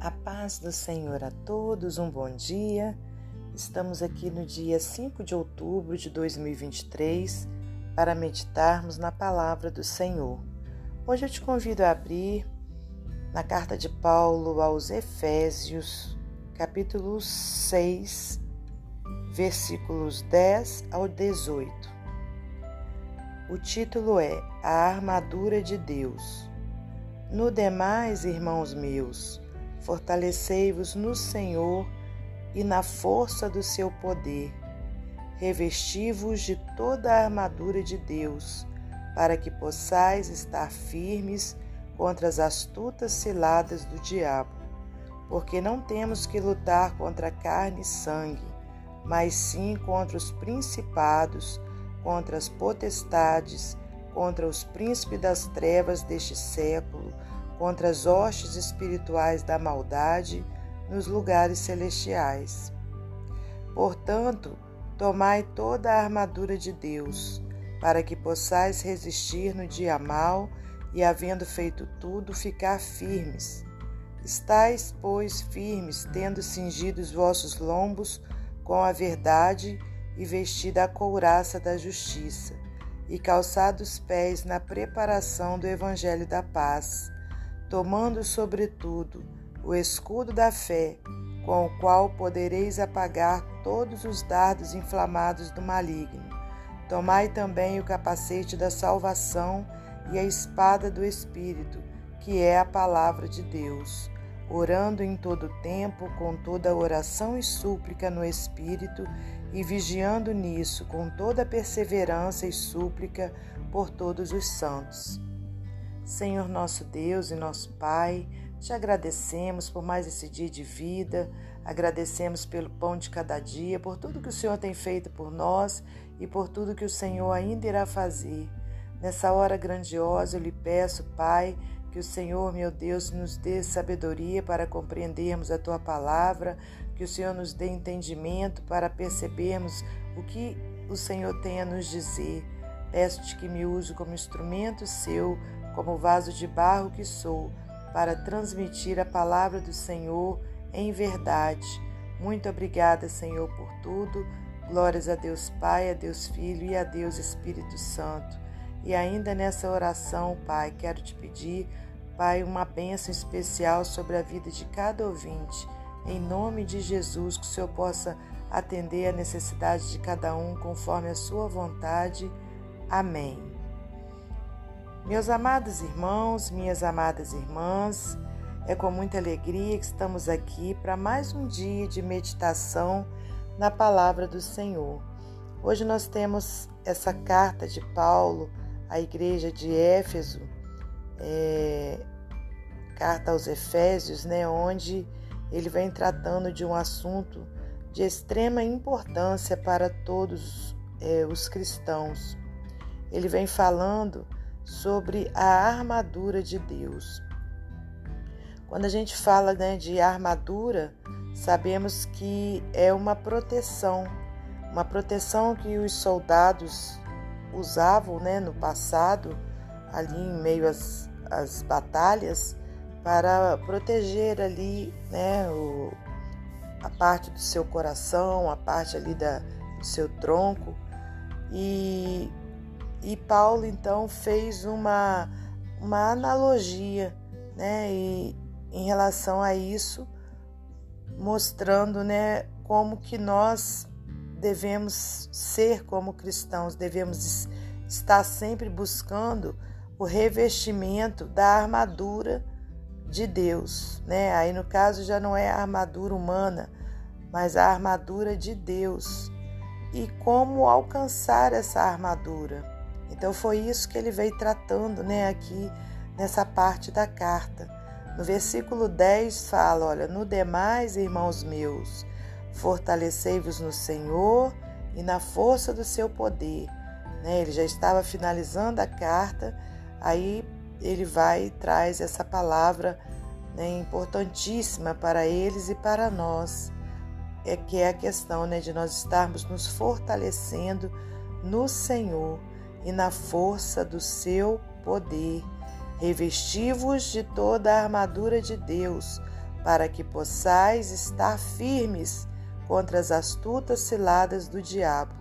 A paz do Senhor a todos, um bom dia. Estamos aqui no dia 5 de outubro de 2023 para meditarmos na palavra do Senhor. Hoje eu te convido a abrir na carta de Paulo aos Efésios, capítulo 6, versículos 10 ao 18. O título é A Armadura de Deus. No demais, irmãos meus, fortalecei-vos no Senhor e na força do seu poder. Revesti-vos de toda a armadura de Deus, para que possais estar firmes contra as astutas ciladas do diabo. Porque não temos que lutar contra carne e sangue, mas sim contra os principados, contra as potestades, contra os príncipes das trevas deste século, contra as hostes espirituais da maldade nos lugares celestiais. Portanto, tomai toda a armadura de Deus, para que possais resistir no dia mau e, havendo feito tudo, ficar firmes. Estais, pois, firmes, tendo cingido os vossos lombos com a verdade e vestida a couraça da justiça, e calçados os pés na preparação do evangelho da paz, tomando sobretudo o escudo da fé, com o qual podereis apagar todos os dardos inflamados do maligno. Tomai também o capacete da salvação e a espada do Espírito, que é a palavra de Deus orando em todo tempo com toda oração e súplica no Espírito e vigiando nisso com toda perseverança e súplica por todos os santos. Senhor nosso Deus e nosso Pai, te agradecemos por mais esse dia de vida, agradecemos pelo pão de cada dia, por tudo que o Senhor tem feito por nós e por tudo que o Senhor ainda irá fazer. Nessa hora grandiosa eu lhe peço, Pai, que o Senhor, meu Deus, nos dê sabedoria para compreendermos a tua palavra, que o Senhor nos dê entendimento para percebermos o que o Senhor tem a nos dizer. Peço-te que me use como instrumento seu, como vaso de barro que sou, para transmitir a palavra do Senhor em verdade. Muito obrigada, Senhor, por tudo. Glórias a Deus Pai, a Deus Filho e a Deus Espírito Santo. E ainda nessa oração, Pai, quero te pedir Pai, uma bênção especial sobre a vida de cada ouvinte. Em nome de Jesus, que o Senhor possa atender a necessidade de cada um conforme a sua vontade. Amém. Meus amados irmãos, minhas amadas irmãs, é com muita alegria que estamos aqui para mais um dia de meditação na palavra do Senhor. Hoje nós temos essa carta de Paulo à igreja de Éfeso é, carta aos Efésios, né, onde ele vem tratando de um assunto de extrema importância para todos é, os cristãos. Ele vem falando sobre a armadura de Deus. Quando a gente fala né, de armadura, sabemos que é uma proteção, uma proteção que os soldados usavam né, no passado ali em meio às, às batalhas para proteger ali né, o, a parte do seu coração, a parte ali da, do seu tronco. E, e Paulo então fez uma, uma analogia né, e, em relação a isso, mostrando né, como que nós devemos ser como cristãos, devemos estar sempre buscando o revestimento da armadura de Deus, né? Aí no caso já não é a armadura humana, mas a armadura de Deus. E como alcançar essa armadura? Então foi isso que ele veio tratando, né, aqui nessa parte da carta. No versículo 10 fala, olha, no demais, irmãos meus, fortalecei-vos no Senhor e na força do seu poder. Né? Ele já estava finalizando a carta Aí ele vai e traz essa palavra né, importantíssima para eles e para nós, é que é a questão né, de nós estarmos nos fortalecendo no Senhor e na força do seu poder. Revesti-vos de toda a armadura de Deus, para que possais estar firmes contra as astutas ciladas do diabo.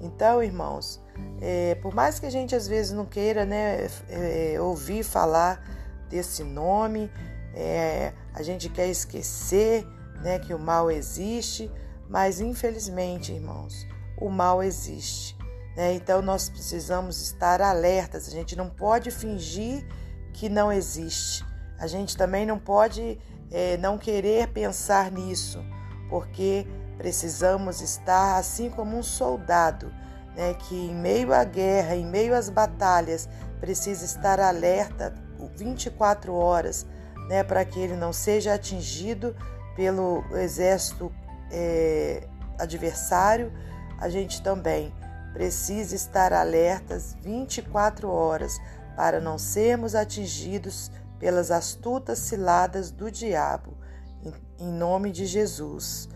Então, irmãos, é, por mais que a gente às vezes não queira né, é, ouvir falar desse nome, é, a gente quer esquecer né, que o mal existe, mas infelizmente, irmãos, o mal existe. Né? Então nós precisamos estar alertas, a gente não pode fingir que não existe. A gente também não pode é, não querer pensar nisso, porque precisamos estar assim como um soldado, né, que em meio à guerra, em meio às batalhas, precisa estar alerta 24 horas, né, para que ele não seja atingido pelo exército é, adversário. A gente também precisa estar alertas 24 horas para não sermos atingidos pelas astutas ciladas do diabo, em nome de Jesus.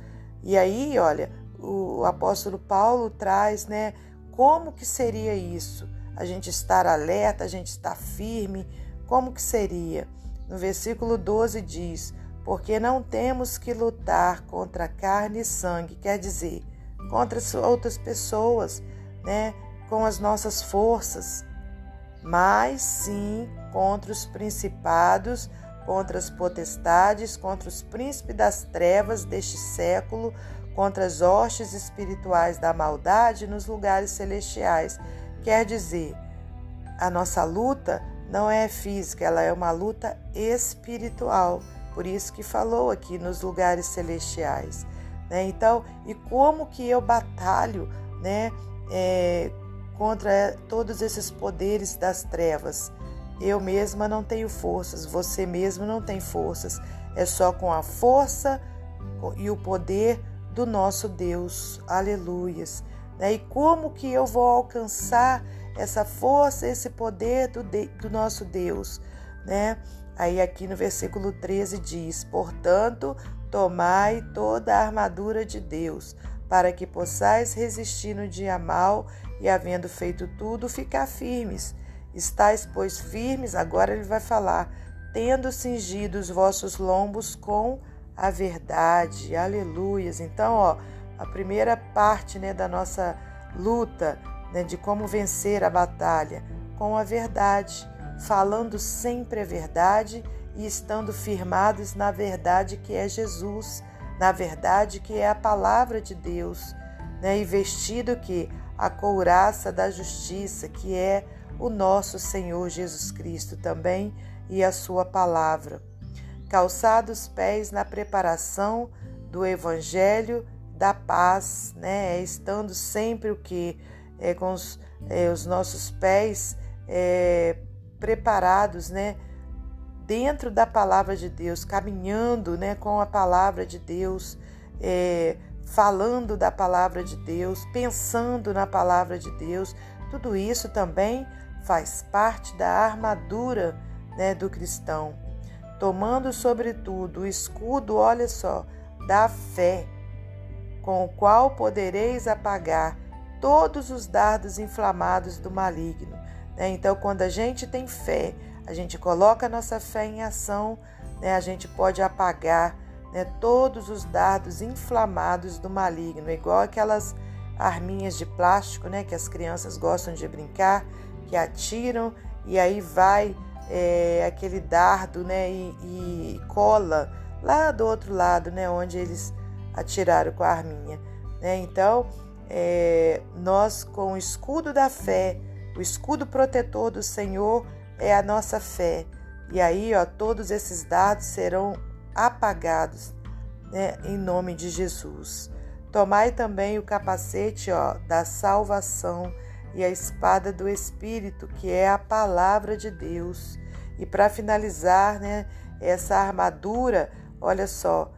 E aí, olha, o apóstolo Paulo traz, né, como que seria isso? A gente estar alerta, a gente estar firme, como que seria? No versículo 12 diz: Porque não temos que lutar contra carne e sangue, quer dizer, contra outras pessoas, né, com as nossas forças, mas sim contra os principados, contra as potestades, contra os príncipes das trevas deste século, contra as hostes espirituais da maldade nos lugares celestiais. Quer dizer, a nossa luta não é física, ela é uma luta espiritual. Por isso que falou aqui nos lugares celestiais. Né? Então, e como que eu batalho né, é, contra todos esses poderes das trevas. Eu mesma não tenho forças, você mesmo não tem forças. É só com a força e o poder do nosso Deus. Aleluias. Né? E como que eu vou alcançar essa força, esse poder do, do nosso Deus? Né? Aí aqui no versículo 13 diz: Portanto, tomai toda a armadura de Deus, para que possais resistir no dia mal e, havendo feito tudo, ficar firmes. Estais, pois, firmes, agora ele vai falar, tendo cingido os vossos lombos com a verdade. Aleluias. Então, ó, a primeira parte né, da nossa luta, né, de como vencer a batalha, com a verdade, falando sempre a verdade e estando firmados na verdade que é Jesus na verdade que é a palavra de Deus, né? e vestido que a couraça da justiça, que é o nosso Senhor Jesus Cristo também e a sua palavra. Calçados pés na preparação do evangelho da paz, né? Estando sempre o que é, com os, é, os nossos pés é, preparados, né? dentro da palavra de Deus, caminhando né, com a palavra de Deus, é, falando da palavra de Deus, pensando na palavra de Deus, tudo isso também faz parte da armadura né, do cristão. Tomando, sobretudo, o escudo, olha só, da fé, com o qual podereis apagar todos os dardos inflamados do maligno. Né? Então, quando a gente tem fé, a gente coloca a nossa fé em ação, né, a gente pode apagar né, todos os dardos inflamados do maligno, igual aquelas arminhas de plástico que as crianças gostam de brincar, que atiram e aí vai é, aquele dardo né, e, e, cola lá do outro lado, né, onde eles atiraram com a arminha. Né? Então, é, nós com o escudo da fé, o escudo protetor do Senhor, é a nossa fé. E aí, ó, todos esses dados serão apagados, né, em nome de Jesus. Tomai também o capacete, ó, da salvação e a espada do Espírito, que é a palavra de Deus. E para finalizar, né, essa armadura, olha só,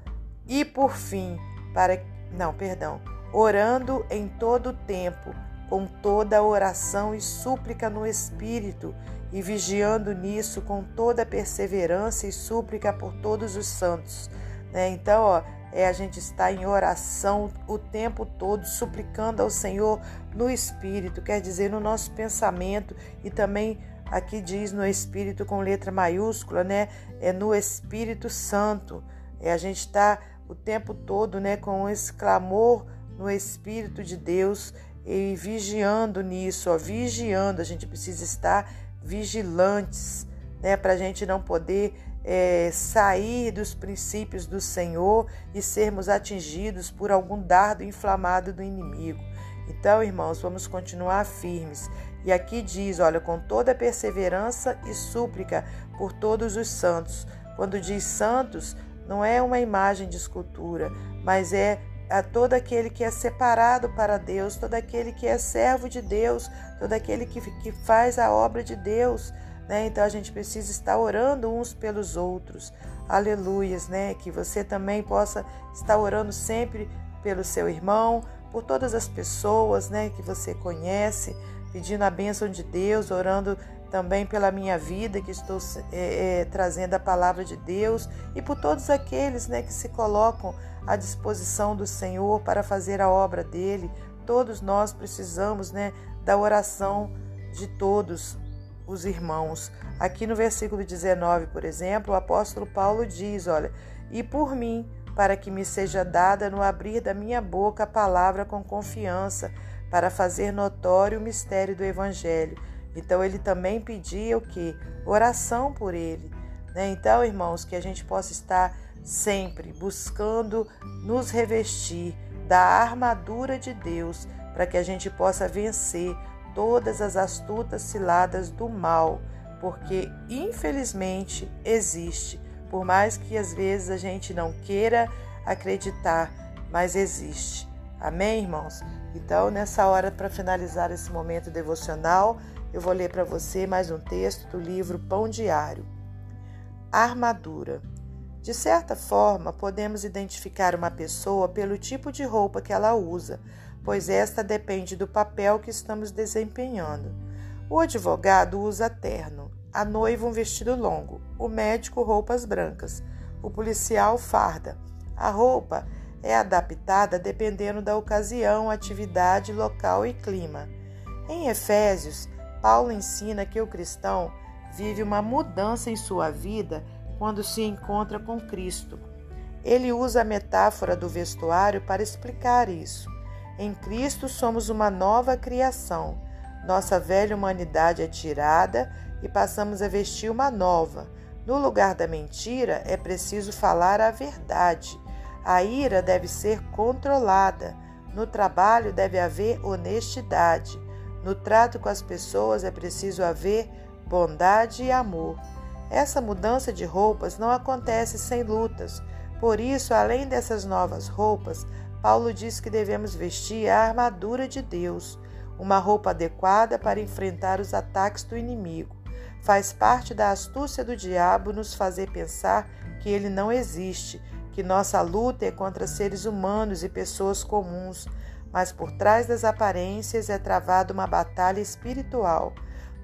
e por fim, para não, perdão, orando em todo o tempo, com toda oração e súplica no Espírito, e vigiando nisso com toda perseverança e súplica por todos os santos. Né? Então, ó, é a gente estar em oração o tempo todo, suplicando ao Senhor no Espírito, quer dizer, no nosso pensamento e também aqui diz no Espírito com letra maiúscula, né? É no Espírito Santo. É, a gente está o tempo todo, né, com esse clamor no Espírito de Deus e vigiando nisso, ó, vigiando. A gente precisa estar vigilantes, né, para a gente não poder é, sair dos princípios do Senhor e sermos atingidos por algum dardo inflamado do inimigo. Então, irmãos, vamos continuar firmes. E aqui diz: olha, com toda perseverança e súplica por todos os santos. Quando diz santos, não é uma imagem de escultura, mas é a todo aquele que é separado para Deus, todo aquele que é servo de Deus, todo aquele que, que faz a obra de Deus. Né? Então a gente precisa estar orando uns pelos outros. Aleluias, né? Que você também possa estar orando sempre pelo seu irmão, por todas as pessoas, né, que você conhece, pedindo a bênção de Deus, orando também pela minha vida, que estou é, é, trazendo a palavra de Deus, e por todos aqueles né, que se colocam à disposição do Senhor para fazer a obra dele. Todos nós precisamos né, da oração de todos os irmãos. Aqui no versículo 19, por exemplo, o apóstolo Paulo diz: Olha, e por mim, para que me seja dada no abrir da minha boca a palavra com confiança, para fazer notório o mistério do Evangelho então ele também pedia o que? Oração por ele. Né? Então, irmãos, que a gente possa estar sempre buscando nos revestir da armadura de Deus para que a gente possa vencer todas as astutas ciladas do mal, porque infelizmente existe, por mais que às vezes a gente não queira acreditar, mas existe. Amém, irmãos? Então, nessa hora, para finalizar esse momento devocional, eu vou ler para você mais um texto do livro Pão Diário. Armadura. De certa forma, podemos identificar uma pessoa pelo tipo de roupa que ela usa, pois esta depende do papel que estamos desempenhando. O advogado usa terno, a noiva um vestido longo, o médico roupas brancas, o policial farda. A roupa é adaptada dependendo da ocasião, atividade, local e clima. Em Efésios, Paulo ensina que o cristão vive uma mudança em sua vida quando se encontra com Cristo. Ele usa a metáfora do vestuário para explicar isso. Em Cristo somos uma nova criação. Nossa velha humanidade é tirada e passamos a vestir uma nova. No lugar da mentira, é preciso falar a verdade. A ira deve ser controlada. No trabalho deve haver honestidade. No trato com as pessoas é preciso haver bondade e amor. Essa mudança de roupas não acontece sem lutas. Por isso, além dessas novas roupas, Paulo diz que devemos vestir a armadura de Deus, uma roupa adequada para enfrentar os ataques do inimigo. Faz parte da astúcia do diabo nos fazer pensar que ele não existe, que nossa luta é contra seres humanos e pessoas comuns, mas por trás das aparências é travada uma batalha espiritual.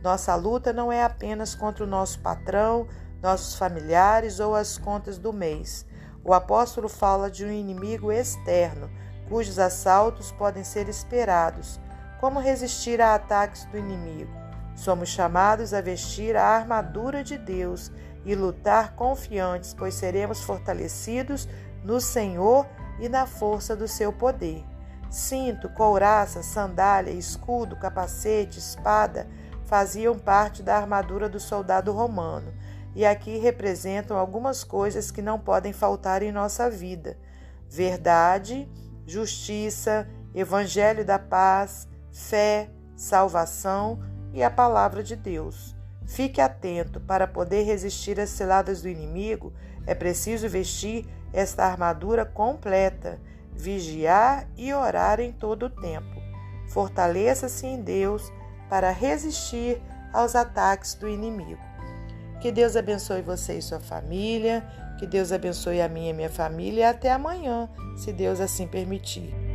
Nossa luta não é apenas contra o nosso patrão, nossos familiares ou as contas do mês. O apóstolo fala de um inimigo externo, cujos assaltos podem ser esperados. Como resistir a ataques do inimigo? Somos chamados a vestir a armadura de Deus e lutar confiantes, pois seremos fortalecidos no Senhor e na força do seu poder. Cinto, couraça, sandália, escudo, capacete, espada faziam parte da armadura do soldado romano, e aqui representam algumas coisas que não podem faltar em nossa vida: verdade, justiça, evangelho da paz, fé, salvação e a palavra de Deus. Fique atento, para poder resistir às ciladas do inimigo, é preciso vestir esta armadura completa vigiar e orar em todo o tempo. Fortaleça-se em Deus para resistir aos ataques do inimigo. Que Deus abençoe você e sua família, que Deus abençoe a minha e minha família e até amanhã, se Deus assim permitir.